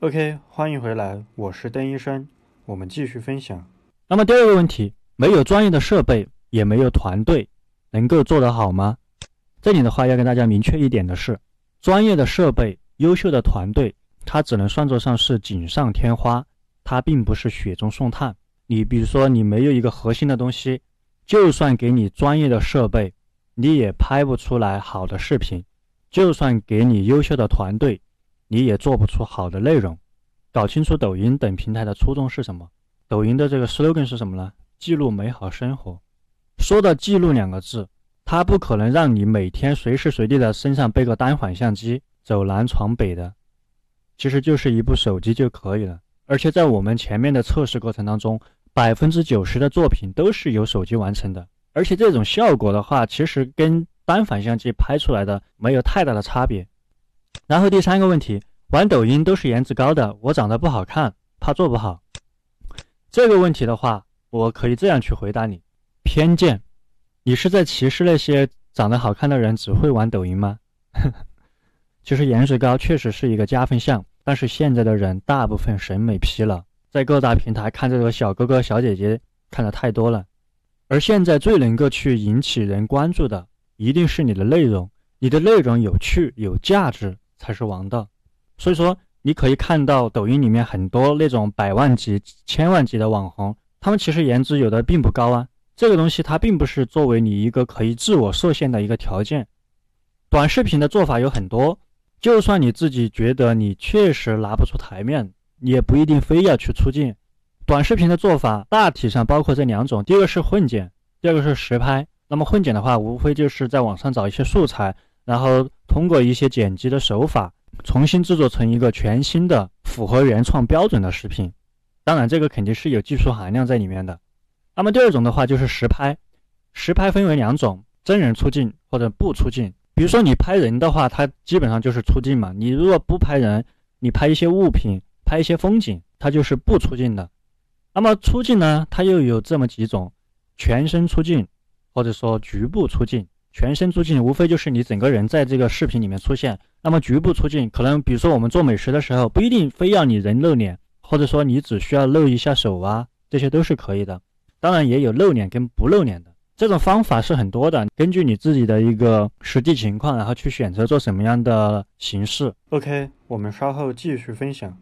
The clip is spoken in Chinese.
OK，欢迎回来，我是邓医生，我们继续分享。那么第二个问题，没有专业的设备，也没有团队，能够做得好吗？这里的话要跟大家明确一点的是，专业的设备、优秀的团队，它只能算作上是锦上添花，它并不是雪中送炭。你比如说，你没有一个核心的东西，就算给你专业的设备，你也拍不出来好的视频；就算给你优秀的团队，你也做不出好的内容。搞清楚抖音等平台的初衷是什么？抖音的这个 slogan 是什么呢？记录美好生活。说到“记录”两个字，它不可能让你每天随时随地的身上背个单反相机，走南闯北的。其实就是一部手机就可以了。而且在我们前面的测试过程当中，百分之九十的作品都是由手机完成的。而且这种效果的话，其实跟单反相机拍出来的没有太大的差别。然后第三个问题。玩抖音都是颜值高的，我长得不好看，怕做不好。这个问题的话，我可以这样去回答你：偏见。你是在歧视那些长得好看的人只会玩抖音吗？其实颜值高确实是一个加分项，但是现在的人大部分审美疲劳，在各大平台看这个小哥哥小姐姐看的太多了。而现在最能够去引起人关注的，一定是你的内容，你的内容有趣有价值才是王道。所以说，你可以看到抖音里面很多那种百万级、千万级的网红，他们其实颜值有的并不高啊。这个东西它并不是作为你一个可以自我设限的一个条件。短视频的做法有很多，就算你自己觉得你确实拿不出台面，你也不一定非要去出镜。短视频的做法大体上包括这两种：第一个是混剪，第二个是实拍。那么混剪的话，无非就是在网上找一些素材，然后通过一些剪辑的手法。重新制作成一个全新的、符合原创标准的视频，当然这个肯定是有技术含量在里面的。那么第二种的话就是实拍，实拍分为两种：真人出镜或者不出镜。比如说你拍人的话，它基本上就是出镜嘛。你如果不拍人，你拍一些物品、拍一些风景，它就是不出镜的。那么出镜呢，它又有这么几种：全身出镜，或者说局部出镜。全身出镜无非就是你整个人在这个视频里面出现。那么局部出镜，可能比如说我们做美食的时候，不一定非要你人露脸，或者说你只需要露一下手啊，这些都是可以的。当然也有露脸跟不露脸的，这种方法是很多的，根据你自己的一个实际情况，然后去选择做什么样的形式。OK，我们稍后继续分享。